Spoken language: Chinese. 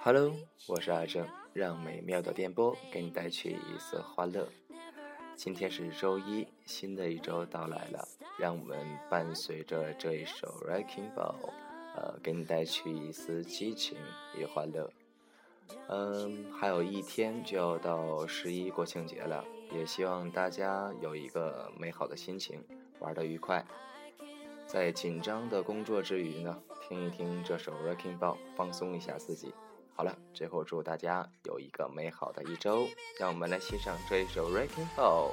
Hello，我是阿正，让美妙的电波给你带去一丝欢乐。今天是周一，新的一周到来了，让我们伴随着这一首《recking Ball》，呃，给你带去一丝激情与欢乐。嗯，还有一天就要到十一国庆节了，也希望大家有一个美好的心情，玩得愉快。在紧张的工作之余呢，听一听这首《recking Ball》，放松一下自己。好了，最后祝大家有一个美好的一周。让我们来欣赏这一首《Wrecking Ball》。